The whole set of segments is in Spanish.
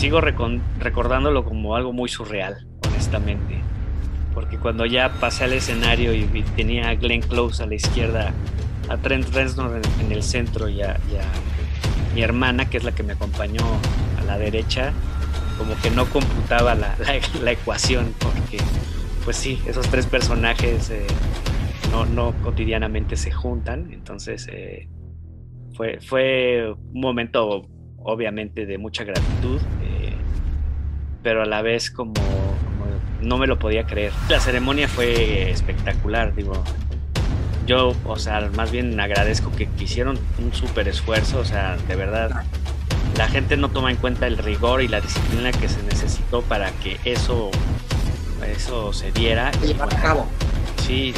sigo recordándolo como algo muy surreal, honestamente. Porque cuando ya pasé al escenario y, tenía a Glenn Close a la izquierda, a Trent Reznor en, el centro y a, mi hermana, que es la que me acompañó a la derecha, como que no computaba la, ecuación, porque pues sí, esos tres personajes eh, no, cotidianamente se juntan, entonces eh, fue, fue un momento obviamente de mucha gratitud, pero a la vez como, no me lo podía creer. La ceremonia fue espectacular, digo. Yo, o sea, más bien agradezco que, hicieron un súper esfuerzo, o sea, de verdad, la gente no toma en cuenta el rigor y la disciplina que se necesitó para que eso, eso se diera. Y, a cabo. Sí,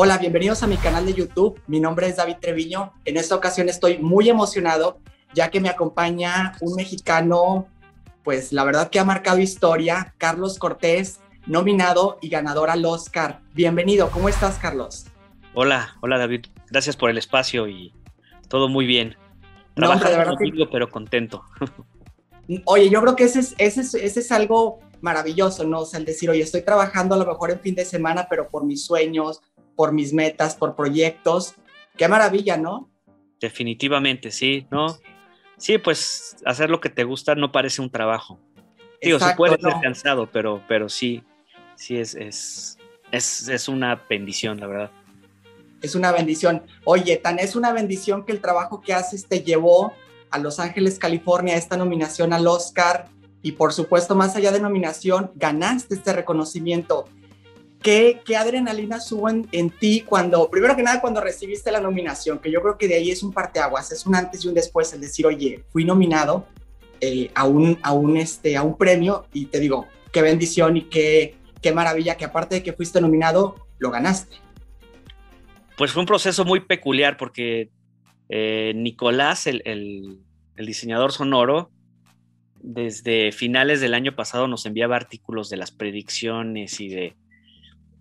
Hola, bienvenidos a mi canal de YouTube. Mi nombre es David Treviño. En esta ocasión estoy muy emocionado ya que me acompaña un mexicano, pues la verdad que ha marcado historia, Carlos Cortés, nominado y ganador al Oscar. Bienvenido, ¿cómo estás, Carlos? Hola, hola David. Gracias por el espacio y todo muy bien. Trabajando no, pero contento. Oye, yo creo que ese es, ese, es, ese es algo maravilloso, ¿no? O sea, el decir, oye, estoy trabajando a lo mejor en fin de semana, pero por mis sueños, por mis metas, por proyectos. Qué maravilla, ¿no? Definitivamente, sí, ¿no? Sí, pues hacer lo que te gusta no parece un trabajo. Digo, se puede ser cansado, pero, pero sí, sí es, es, es, una bendición, la verdad. Es una bendición. Oye, tan es una bendición que el trabajo que haces te llevó a Los Ángeles, California, esta nominación al Oscar y por supuesto, más allá de nominación, ganaste este reconocimiento. ¿Qué, adrenalina subo en, ti cuando, primero que nada, cuando recibiste la nominación? Que yo creo que de ahí es un parteaguas, es un antes y un después, el decir, oye, fui nominado eh, a, un, a, un, este, a un premio y te digo, qué bendición y qué, qué maravilla que aparte de que fuiste nominado, lo ganaste. Pues fue un proceso muy peculiar porque eh, Nicolás, el, el diseñador sonoro, desde finales del año pasado nos enviaba artículos de las predicciones y de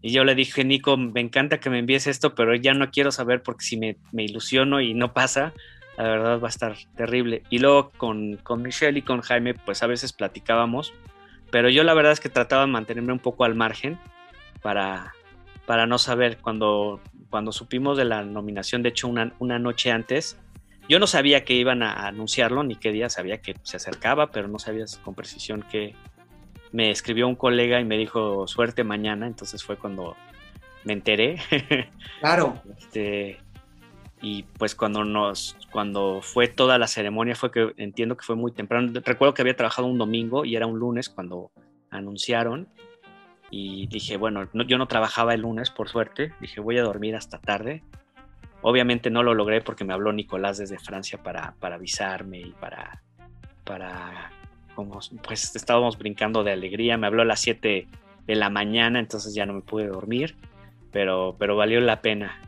y yo le dije, Nico, me encanta que me envíes esto, pero ya no quiero saber porque si me, ilusiono y no pasa, la verdad va a estar terrible. Y luego con, con Michelle y con Jaime, pues a veces platicábamos, pero yo la verdad es que trataba de mantenerme un poco al margen para, para no saber. Cuando, cuando supimos de la nominación, de hecho una, una noche antes, yo no sabía que iban a anunciarlo ni qué día, sabía que se acercaba, pero no sabía con precisión qué, me escribió un colega y me dijo suerte mañana, entonces fue cuando me enteré. Claro. este, y pues cuando nos, cuando fue toda la ceremonia fue que entiendo que fue muy temprano. Recuerdo que había trabajado un domingo y era un lunes cuando anunciaron y dije, bueno, yo no trabajaba el lunes por suerte, dije voy a dormir hasta tarde. Obviamente no lo logré porque me habló Nicolás desde Francia para, para avisarme y para, para como pues estábamos brincando de alegría, me habló a las 7 de la mañana, entonces ya no me pude dormir, pero, pero valió la pena.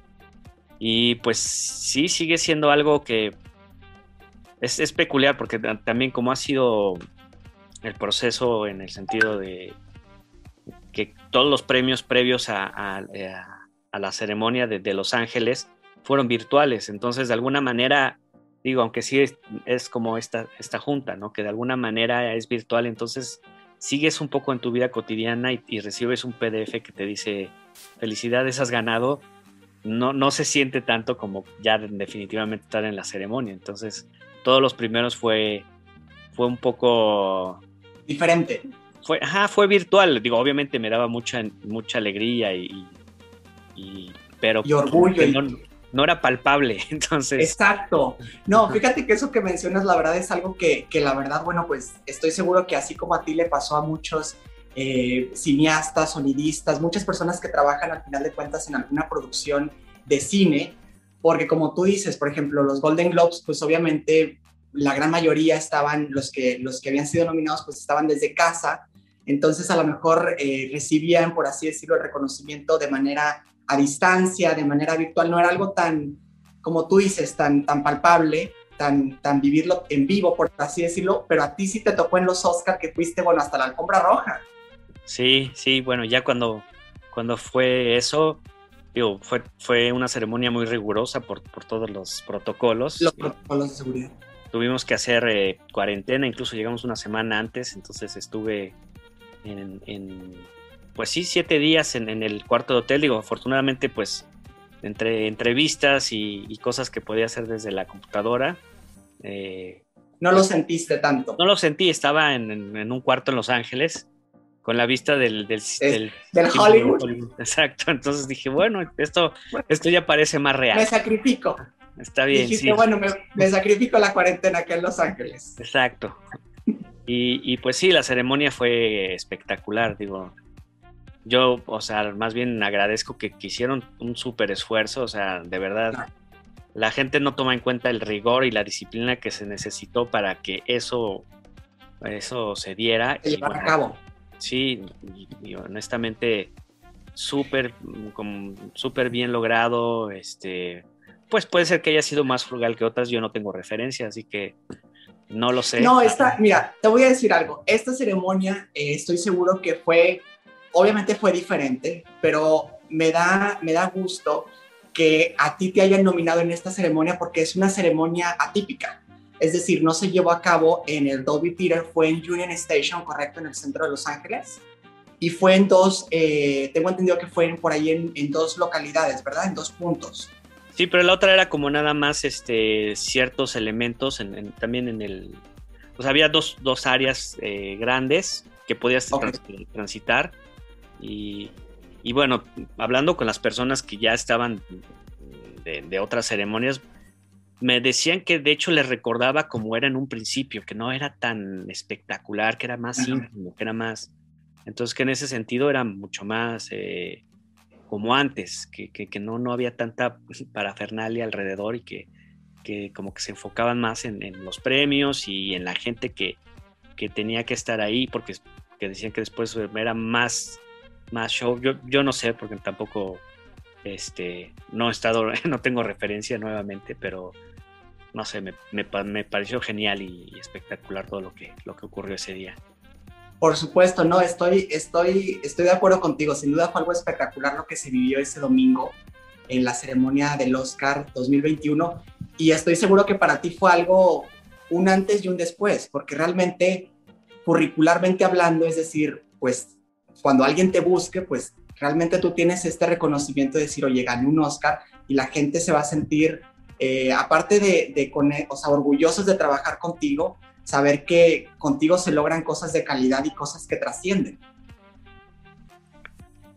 Y pues sí, sigue siendo algo que es, peculiar porque también como ha sido el proceso en el sentido de que todos los premios previos a, la ceremonia de, Los Ángeles fueron virtuales, entonces de alguna manera digo, aunque sí es, como esta, esta junta, ¿no? Que de alguna manera es virtual, entonces sigues un poco en tu vida cotidiana y, recibes un PDF que te dice, felicidades, has ganado, no, no se siente tanto como ya definitivamente estar en la ceremonia. Entonces, todos los primeros fue, fue un poco... Diferente. Fue, ajá, fue virtual. Digo, obviamente me daba mucha, mucha alegría y, y pero... Y orgullo no era palpable, entonces... Exacto. No, fíjate que eso que mencionas, la verdad es algo que, que la verdad, bueno, pues estoy seguro que así como a ti le pasó a muchos eh, cineastas, sonidistas, muchas personas que trabajan al final de cuentas en alguna producción de cine, porque como tú dices, por ejemplo, los Golden Globes, pues obviamente la gran mayoría estaban, los que, los que habían sido nominados, pues estaban desde casa, entonces a lo mejor eh, recibían, por así decirlo, el reconocimiento de manera a distancia, de manera virtual, no era algo tan, como tú dices, tan, tan palpable, tan, tan vivirlo en vivo, por así decirlo, pero a ti sí te tocó en los Oscars que fuiste, bueno, hasta la alfombra roja. Sí, sí, bueno, ya cuando, cuando fue eso, digo, fue, fue una ceremonia muy rigurosa por, por todos los protocolos. Los protocolos de seguridad. Tuvimos que hacer eh, cuarentena, incluso llegamos una semana antes, entonces estuve en, pues sí, siete días en, en, el cuarto de hotel. Digo, afortunadamente, pues entre entrevistas y, cosas que podía hacer desde la computadora. Eh, no lo sentiste tanto. No lo sentí, estaba en, un cuarto en Los Ángeles con la vista del, del, Hollywood. Exacto, entonces dije, bueno, esto, esto ya parece más real. Me sacrifico. Está bien. Dijiste, bueno, me, me, sacrifico la cuarentena acá en Los Ángeles. Exacto. Y, y, pues sí, la ceremonia fue espectacular, digo, yo, o sea, más bien agradezco que, hicieron un súper esfuerzo, o sea, de verdad, la gente no toma en cuenta el rigor y la disciplina que se necesitó para que eso, eso se diera. Se llevara a cabo. Sí, y, honestamente, súper, súper bien logrado, este, pues puede ser que haya sido más frugal que otras, yo no tengo referencia, así que no lo sé. No, esta, mira, te voy a decir algo, esta ceremonia eh, estoy seguro que fue obviamente fue diferente, pero me da, me da gusto que a ti te hayan nominado en esta ceremonia porque es una ceremonia atípica. Es decir, no se llevó a cabo en el Dolby Theater, fue en Union Station, correcto, en el centro de Los Ángeles. Y fue en dos, eh, tengo entendido que fue por ahí en, dos localidades, ¿verdad? En dos puntos. Sí, pero la otra era como nada más este, ciertos elementos, también en el... O sea, había dos, dos áreas eh, grandes que podías transitar y, bueno, hablando con las personas que ya estaban de, otras ceremonias, me decían que de hecho les recordaba como era en un principio, que no era tan espectacular, que era más íntimo, que era más... Entonces que en ese sentido era mucho más eh, como antes, que, que, no, no había tanta parafernalia alrededor y que, que como que se enfocaban más en, en, los premios y en la gente que, que tenía que estar ahí, porque que decían que después era más más show. Yo, yo no sé, porque tampoco este, no he estado, no tengo referencia nuevamente, pero no sé, me, me, me, pareció genial y espectacular todo lo que, lo que ocurrió ese día. Por supuesto, no, estoy, estoy, estoy de acuerdo contigo. Sin duda fue algo espectacular lo que se vivió ese domingo en la ceremonia del Oscar 2021 y estoy seguro que para ti fue algo un antes y un después, porque realmente curricularmente hablando, es decir, pues cuando alguien te busque, pues realmente tú tienes este reconocimiento de decir, oye, gané un Oscar y la gente se va a sentir, eh, aparte de, de o sea, orgullosos de trabajar contigo, saber que contigo se logran cosas de calidad y cosas que trascienden.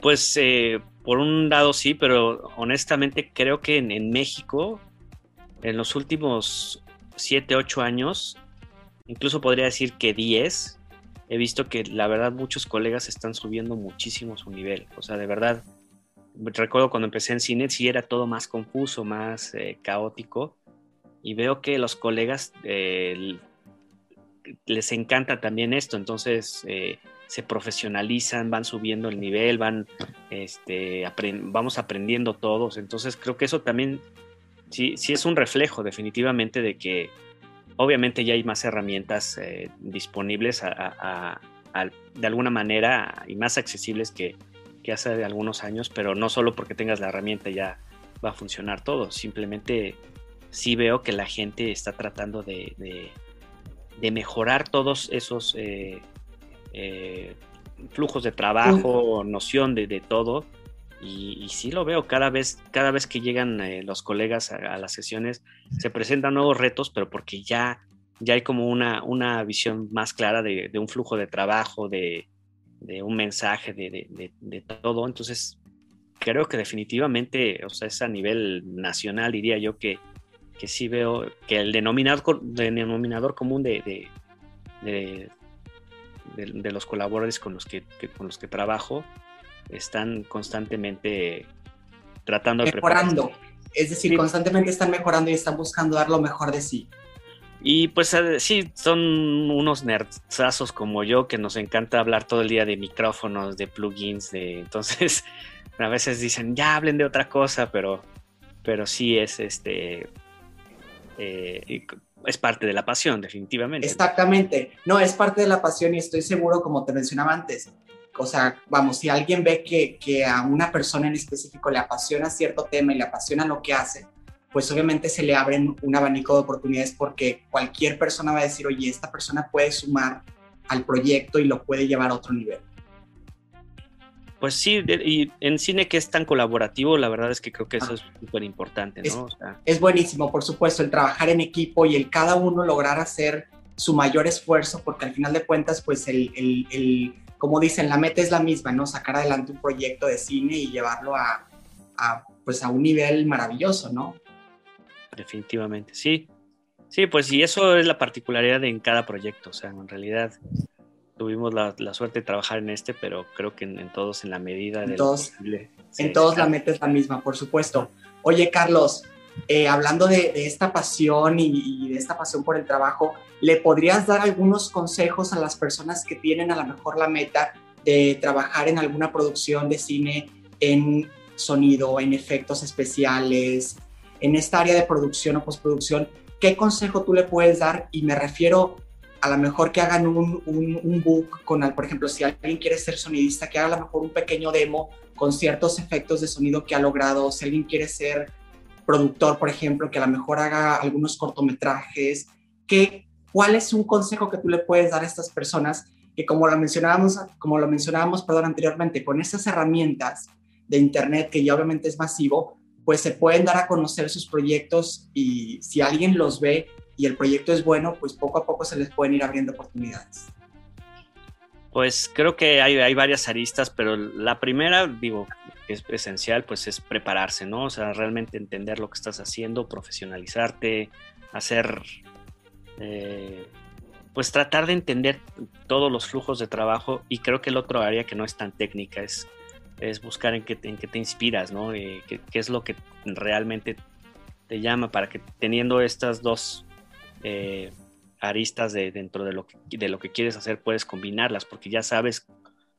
Pues eh, por un lado sí, pero honestamente creo que en, México, en los últimos 7, 8 años, incluso podría decir que 10, he visto que la verdad muchos colegas están subiendo muchísimo su nivel. O sea, de verdad, recuerdo cuando empecé en cine, sí era todo más confuso, más eh, caótico. Y veo que los colegas eh, les encanta también esto. Entonces eh, se profesionalizan, van subiendo el nivel, van, este, vamos aprendiendo todos. Entonces creo que eso también sí, sí es un reflejo definitivamente de que Obviamente ya hay más herramientas eh, disponibles de alguna manera y más accesibles que, hace algunos años, pero no solo porque tengas la herramienta ya va a funcionar todo, simplemente sí veo que la gente está tratando de, mejorar todos esos eh, eh, flujos de trabajo, noción de, de todo, y, sí lo veo cada vez, cada vez que llegan eh, los colegas a, las sesiones, se presentan nuevos retos, pero porque ya, ya hay como una, una visión más clara de, un flujo de trabajo, de, un mensaje, de, todo. Entonces, creo que definitivamente, o sea, es a nivel nacional, diría yo, que, que sí veo que el denominador, denominador común de, de, los colaboradores con los que, con los que trabajo están constantemente tratando de mejorando. Es decir, constantemente están mejorando y están buscando dar lo mejor de sí. Y pues eh, sí, son unos nerdzazos como yo que nos encanta hablar todo el día de micrófonos, de plugins, de entonces a veces dicen ya hablen de otra cosa, pero, pero sí es este eh, es parte de la pasión, definitivamente. Exactamente. No, es parte de la pasión y estoy seguro, como te mencionaba antes, o sea, vamos, si alguien ve que, que a una persona en específico le apasiona cierto tema y le apasiona lo que hace, pues obviamente se le abren un abanico de oportunidades porque cualquier persona va a decir, oye, esta persona puede sumar al proyecto y lo puede llevar a otro nivel. Pues sí, y en cine que es tan colaborativo, la verdad es que creo que eso ah. es súper importante, ¿no? Es, buenísimo, por supuesto, el trabajar en equipo y el cada uno lograr hacer su mayor esfuerzo, porque al final de cuentas, pues el, el, como dicen, la meta es la misma, ¿no? Sacar adelante un proyecto de cine y llevarlo a, a pues a un nivel maravilloso, ¿no? Definitivamente, sí. Sí, pues y eso es la particularidad en cada proyecto, o sea, en realidad tuvimos la, suerte de trabajar en este, pero creo que en, todos en la medida de todos, posible. En todos la meta es la misma, por supuesto. Oye, Carlos, eh, hablando de, esta pasión y, de esta pasión por el trabajo, ¿le podrías dar algunos consejos a las personas que tienen a lo mejor la meta de trabajar en alguna producción de cine en sonido, en efectos especiales, en esta área de producción o postproducción? ¿Qué consejo tú le puedes dar? Y me refiero a lo mejor que hagan un, un, book con, por ejemplo, si alguien quiere ser sonidista, que haga a lo mejor un pequeño demo con ciertos efectos de sonido que ha logrado, si alguien quiere ser productor, por ejemplo, que a lo mejor haga algunos cortometrajes, que, ¿cuál es un consejo que tú le puedes dar a estas personas que como lo mencionábamos, como lo mencionábamos, perdón, anteriormente, con esas herramientas de internet que ya obviamente es masivo, pues se pueden dar a conocer sus proyectos y si alguien los ve y el proyecto es bueno, pues poco a poco se les pueden ir abriendo oportunidades. Pues creo que hay, hay varias aristas, pero la primera, digo, es esencial, pues es prepararse, ¿no? O sea, realmente entender lo que estás haciendo, profesionalizarte, hacer, eh, pues tratar de entender todos los flujos de trabajo y creo que el otro área que no es tan técnica es, es buscar en qué, en qué te inspiras, ¿no? Eh, qué, qué, es lo que realmente te llama para que teniendo estas dos eh, aristas de, dentro de lo, que, de lo que quieres hacer, puedes combinarlas, porque ya sabes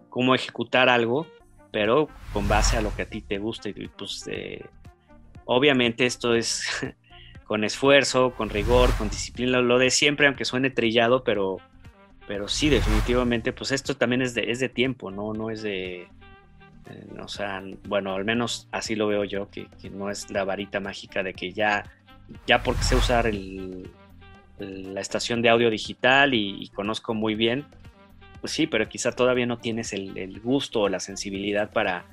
cómo ejecutar algo, pero con base a lo que a ti te gusta. Y pues eh, obviamente esto es con esfuerzo, con rigor, con disciplina, lo de siempre, aunque suene trillado, pero, pero sí, definitivamente, pues esto también es de, es de tiempo, ¿no? No es de... Eh, o sea, bueno, al menos así lo veo yo, que, no es la varita mágica de que ya, ya porque sé usar el, la estación de audio digital y, conozco muy bien, pues sí, pero quizá todavía no tienes el, gusto o la sensibilidad para,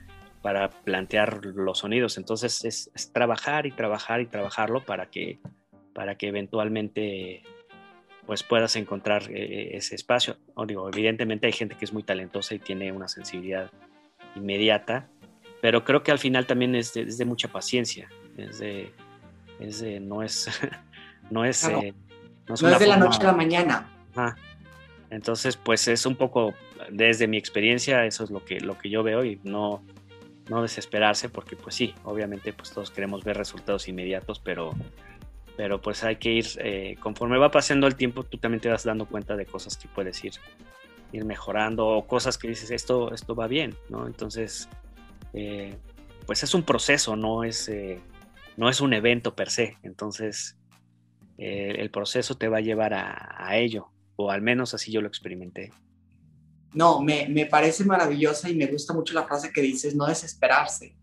para plantear los sonidos. Entonces es, trabajar y trabajar y trabajarlo para que, para que eventualmente pues puedas encontrar eh, ese espacio. O digo, evidentemente hay gente que es muy talentosa y tiene una sensibilidad inmediata, pero creo que al final también es de, mucha paciencia. Es de, no es, no es eh, no es, de la noche a la mañana. Entonces, pues es un poco, desde mi experiencia, eso es lo que, lo que yo veo y no, no desesperarse, porque pues sí, obviamente pues todos queremos ver resultados inmediatos, pero, pero pues hay que ir, eh, conforme va pasando el tiempo, tú también te vas dando cuenta de cosas que puedes ir, ir mejorando o cosas que dices, esto, esto va bien, ¿no? Entonces, eh, pues es un proceso, no es, eh, no es un evento per se, entonces el proceso te va a llevar a, ello, o al menos así yo lo experimenté. No, me, me, parece maravillosa y me gusta mucho la frase que dices, no desesperarse.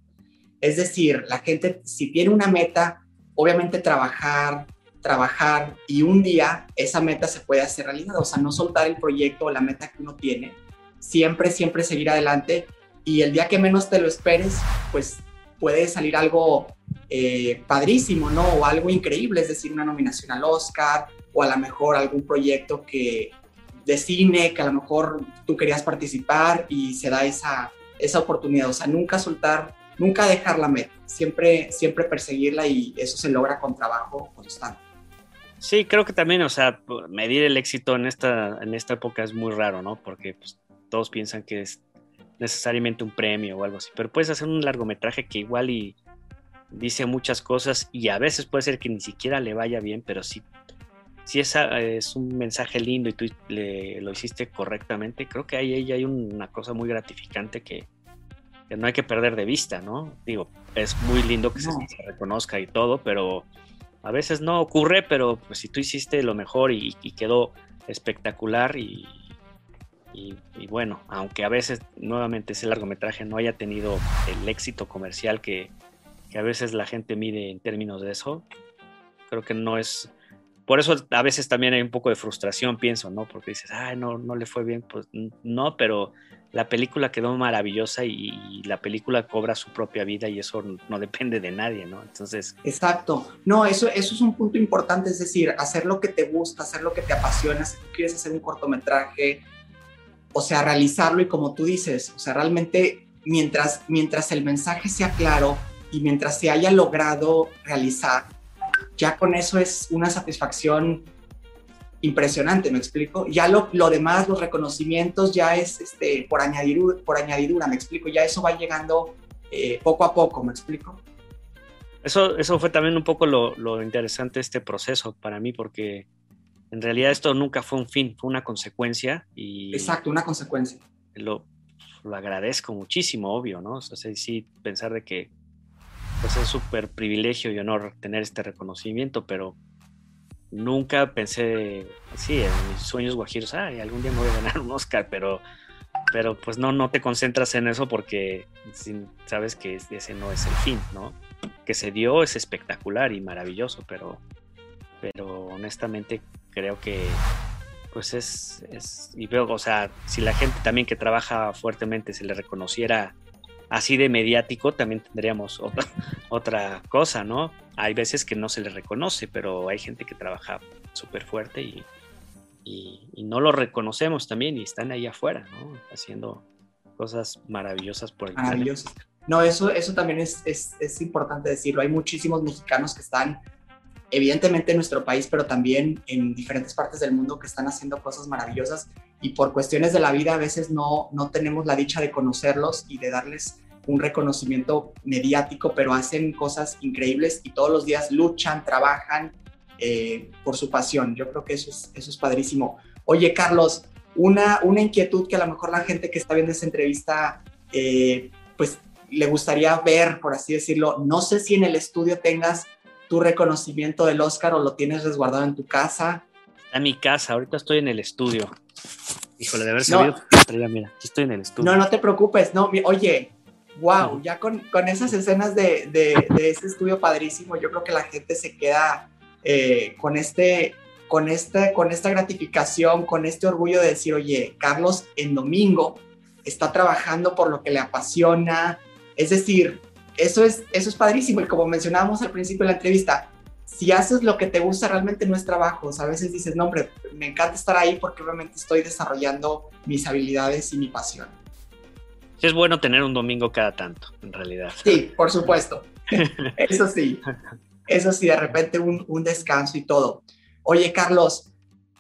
Es decir, la gente, si tiene una meta, obviamente trabajar, trabajar y un día esa meta se puede hacer realidad, o sea, no soltar el proyecto o la meta que uno tiene, siempre, siempre seguir adelante y el día que menos te lo esperes, pues puede salir algo eh, padrísimo, ¿no? O algo increíble, es decir, una nominación al Oscar o a lo mejor algún proyecto que de cine que a lo mejor tú querías participar y se da esa, esa oportunidad. O sea, nunca soltar, nunca dejar la meta, siempre, siempre perseguirla y eso se logra con trabajo constante. Sí, creo que también, o sea, medir el éxito en esta, en esta época es muy raro, ¿no? Porque pues, todos piensan que es necesariamente un premio o algo así, pero puedes hacer un largometraje que igual y dice muchas cosas y a veces puede ser que ni siquiera le vaya bien, pero si, si esa es un mensaje lindo y tú le, lo hiciste correctamente, creo que ahí, hay una cosa muy gratificante que, no hay que perder de vista, ¿no? Digo, es muy lindo que se, reconozca y todo, pero a veces no ocurre, pero pues si tú hiciste lo mejor y, quedó espectacular y, y, bueno, aunque a veces nuevamente ese largometraje no haya tenido el éxito comercial que, que a veces la gente mide en términos de eso, creo que no es, por eso a veces también hay un poco de frustración, pienso, ¿no? Porque dices, ay, no, no le fue bien, pues no, pero la película quedó maravillosa y, la película cobra su propia vida y eso no depende de nadie, ¿no? Entonces... Exacto. No, eso, eso es un punto importante, es decir, hacer lo que te gusta, hacer lo que te apasiona, si tú quieres hacer un cortometraje, o sea, realizarlo y como tú dices, o sea, realmente mientras, mientras el mensaje sea claro y mientras se haya logrado realizar, ya con eso es una satisfacción impresionante, ¿me explico? Ya lo, lo demás, los reconocimientos, ya es este, por, añadidura, por añadidura, ¿me explico? Ya eso va llegando eh, poco a poco, ¿me explico? Eso, eso fue también un poco lo, lo, interesante de este proceso para mí, porque en realidad esto nunca fue un fin, fue una consecuencia. Y Exacto, una consecuencia. Lo, lo agradezco muchísimo, obvio, ¿no? O sea, sí, pensar de que pues es súper privilegio y honor tener este reconocimiento, pero nunca pensé, sí, en mis sueños guajiros, ay, algún día me voy a ganar un Oscar, pero, pero pues no, no te concentras en eso porque sabes que ese no es el fin, ¿no? Que se dio es espectacular y maravilloso, pero, pero honestamente creo que pues es, es, y veo, o sea, si la gente también que trabaja fuertemente se le reconociera así de mediático, también tendríamos otra, otra cosa, ¿no? Hay veces que no se le reconoce, pero hay gente que trabaja súper fuerte y, y, no lo reconocemos también y están ahí afuera, ¿no? Haciendo cosas maravillosas por el Maravillosas. No, eso, eso también es, es, es importante decirlo. Hay muchísimos mexicanos que están evidentemente en nuestro país, pero también en diferentes partes del mundo que están haciendo cosas maravillosas y por cuestiones de la vida a veces no, no tenemos la dicha de conocerlos y de darles un reconocimiento mediático, pero hacen cosas increíbles y todos los días luchan, trabajan eh, por su pasión. Yo creo que eso es, eso es padrísimo. Oye, Carlos, una, una inquietud que a lo mejor la gente que está viendo esta entrevista, eh, pues le gustaría ver, por así decirlo. No sé si en el estudio tengas tu reconocimiento del Oscar o lo tienes resguardado en tu casa? Está en mi casa, ahorita estoy en el estudio. Híjole, de haber sabido, mira, aquí estoy en el estudio. No, no te preocupes, no, oye, wow, ya con, con esas escenas de, de, de, este estudio padrísimo, yo creo que la gente se queda eh, con, este, con, este, con esta gratificación, con este orgullo de decir, oye, Carlos en domingo está trabajando por lo que le apasiona, es decir, eso es, eso es padrísimo. Y como mencionábamos al principio de la entrevista, si haces lo que te gusta, realmente no es trabajo. a veces dices, no, hombre, me encanta estar ahí porque obviamente estoy desarrollando mis habilidades y mi pasión. Es bueno tener un domingo cada tanto, en realidad. Sí, por supuesto. Eso sí. Eso sí, de repente un, un descanso y todo. Oye, Carlos,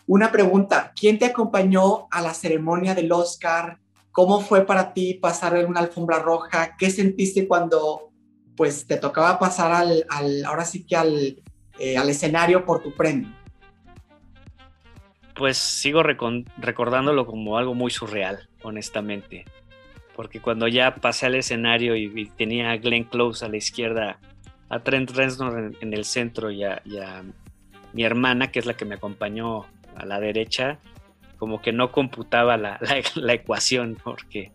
una pregunta. ¿Quién te acompañó a la ceremonia del Oscar? ¿Cómo fue para ti pasar en una alfombra roja? ¿Qué sentiste cuando pues te tocaba pasar al, ahora sí que al, eh, al escenario por tu premio? Pues sigo recordándolo como algo muy surreal, honestamente. Porque cuando ya pasé al escenario y, tenía a Glenn Close a la izquierda, a Trent Reznor en, el centro y a, mi hermana, que es la que me acompañó a la derecha, como que no computaba la, ecuación, porque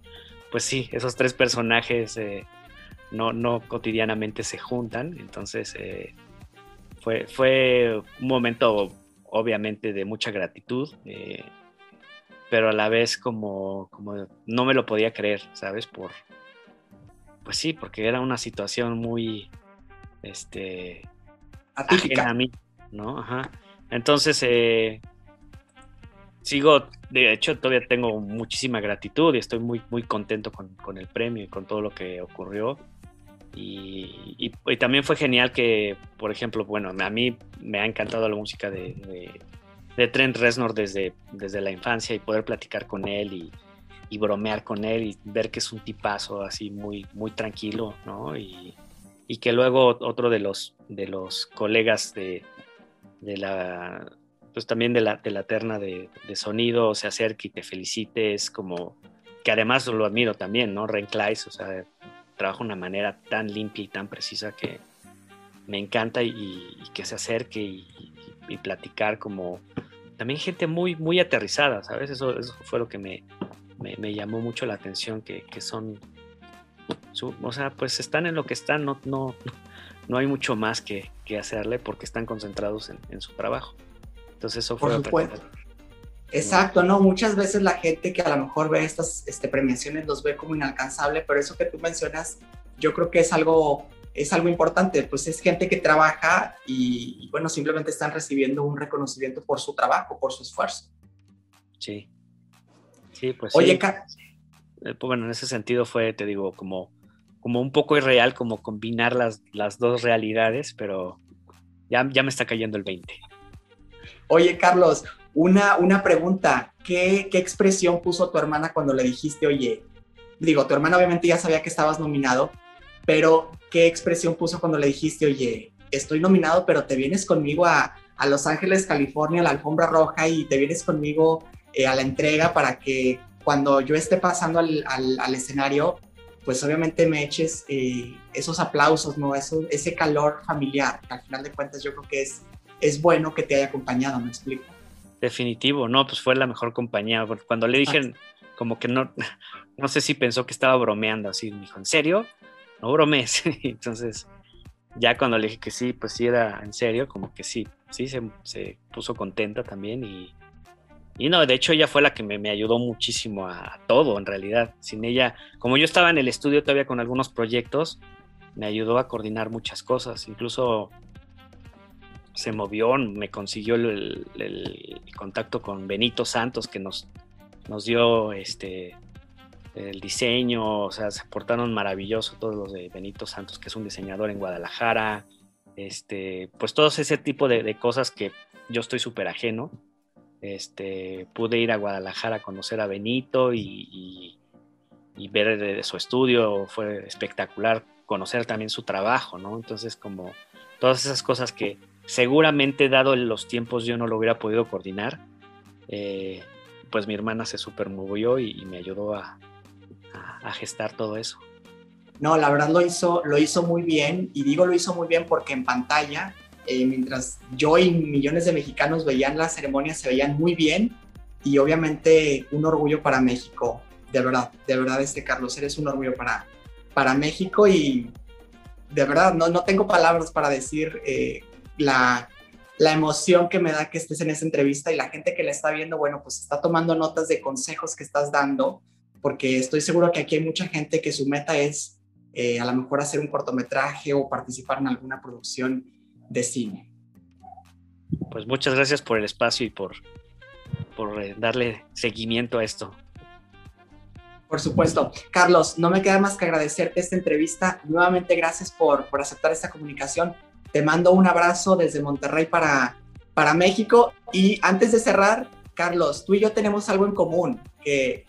pues sí, esos tres personajes eh, no, no cotidianamente se juntan, entonces eh, fue, fue un momento obviamente de mucha gratitud, eh, pero a la vez como, como no me lo podía creer, ¿sabes? Por, pues sí, porque era una situación muy, este, atípica a mí, ¿no? Ajá. Entonces, sigo, de hecho, todavía tengo muchísima gratitud y estoy muy, muy contento con, el premio y con todo lo que ocurrió. Y, también fue genial que, por ejemplo, bueno, a mí me ha encantado la música de, Trent Reznor desde, desde la infancia y poder platicar con él y, bromear con él y ver que es un tipazo así muy, muy tranquilo, ¿no? Y, que luego otro de los, de los colegas de, de la pues también de la, de la terna de, sonido se acerque y te felicite, es como que además lo admiro también, ¿no? Ren Kleiss, o sea, trabaja de una manera tan limpia y tan precisa que me encanta y, que se acerque y, platicar como también gente muy, muy aterrizada, ¿sabes? Eso, eso fue lo que me, me, llamó mucho la atención que, son, o sea, pues están en lo que están, no, no, no hay mucho más que, hacerle porque están concentrados en, su trabajo. Entonces eso fue... Por Exacto, ¿no? Muchas veces la gente que a lo mejor ve estas este, premiaciones los ve como inalcanzable, pero eso que tú mencionas, yo creo que es algo, es algo importante, pues es gente que trabaja y, bueno, simplemente están recibiendo un reconocimiento por su trabajo, por su esfuerzo. Sí. Sí, pues Oye, eh, pues, bueno, en ese sentido fue, te digo, como, como un poco irreal, como combinar las, las dos realidades, pero ya, ya me está cayendo el 20. Oye, Carlos, una, una pregunta, ¿Qué, ¿qué expresión puso tu hermana cuando le dijiste, oye, digo, tu hermana obviamente ya sabía que estabas nominado, pero ¿qué expresión puso cuando le dijiste, oye, estoy nominado, pero te vienes conmigo a, a Los Ángeles, California, a la alfombra roja y te vienes conmigo eh, a la entrega para que cuando yo esté pasando al, al, escenario, pues obviamente me eches eh, esos aplausos, ¿no? Eso, ese calor familiar, que al final de cuentas yo creo que es, es bueno que te haya acompañado, ¿me explico? Definitivo, no, pues fue la mejor compañía. Cuando le dije, como que no, no sé si pensó que estaba bromeando, así, me dijo, ¿en serio? No bromees. Entonces, ya cuando le dije que sí, pues sí era en serio, como que sí, sí, se, se puso contenta también y, y no, de hecho ella fue la que me, me, ayudó muchísimo a todo, en realidad. Sin ella, como yo estaba en el estudio todavía con algunos proyectos, me ayudó a coordinar muchas cosas. Incluso se movió, me consiguió el, contacto con Benito Santos que nos, nos dio este el diseño, o sea, se portaron maravilloso todos los de Benito Santos, que es un diseñador en Guadalajara, este, pues todo ese tipo de, cosas que yo estoy súper ajeno. Este, pude ir a Guadalajara a conocer a Benito y, y, ver su estudio, fue espectacular conocer también su trabajo, ¿no? Entonces, como todas esas cosas que, seguramente dado los tiempos yo no lo hubiera podido coordinar, eh, pues mi hermana se super movió y, me ayudó a, gestar todo eso. No, la verdad lo hizo, lo hizo muy bien. Y digo lo hizo muy bien porque en pantalla, eh, mientras yo y millones de mexicanos veían la ceremonia, se veían muy bien. Y obviamente un orgullo para México, de verdad, de verdad este Carlos, eres un orgullo para, para México. Y de verdad no, no tengo palabras para decir eh, la, emoción que me da que estés en esa entrevista y la gente que la está viendo, bueno, pues está tomando notas de consejos que estás dando, porque estoy seguro que aquí hay mucha gente que su meta es eh, a lo mejor hacer un cortometraje o participar en alguna producción de cine. Pues muchas gracias por el espacio y por, por eh, darle seguimiento a esto. Por supuesto. Carlos, no me queda más que agradecerte esta entrevista. Nuevamente, gracias por, por aceptar esta comunicación. Te mando un abrazo desde Monterrey para, para México. Y antes de cerrar, Carlos, tú y yo tenemos algo en común que,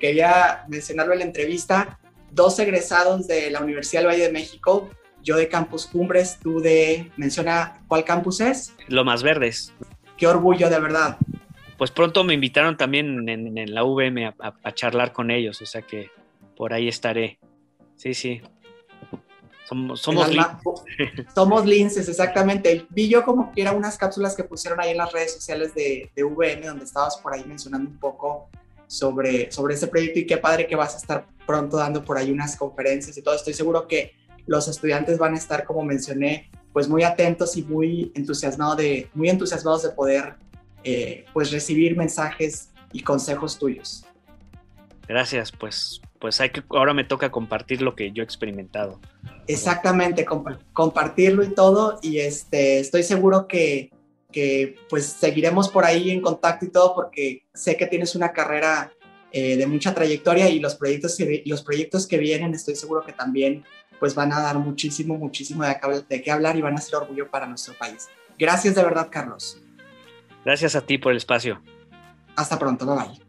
quería mencionarlo en la entrevista. Dos egresados de la Universidad del Valle de México, yo de Campus Cumbres, tú de, menciona, ¿cuál campus es? Lo más verdes. Qué orgullo, de verdad. Pues pronto me invitaron también en, la VM a charlar con ellos, o sea que por ahí estaré. Sí, sí. Somos, somos linces. Somos linces, exactamente. Vi yo como que eran unas cápsulas que pusieron ahí en las redes sociales de, de VM, donde estabas por ahí mencionando un poco sobre, sobre ese proyecto y qué padre que vas a estar pronto dando por ahí unas conferencias y todo. Estoy seguro que los estudiantes van a estar, como mencioné, pues muy atentos y muy, entusiasmados de, muy entusiasmados de poder eh, pues recibir mensajes y consejos tuyos. Gracias, pues, pues hay que, ahora me toca compartir lo que yo he experimentado. Exactamente, compartirlo y todo, y este, estoy seguro que, que, pues seguiremos por ahí en contacto y todo, porque sé que tienes una carrera eh, de mucha trayectoria y los proyectos, que, los proyectos que vienen estoy seguro que también pues van a dar muchísimo, muchísimo de, de qué hablar y van a ser orgullo para nuestro país. Gracias de verdad, Carlos. Gracias a ti por el espacio. Hasta pronto, bye bye.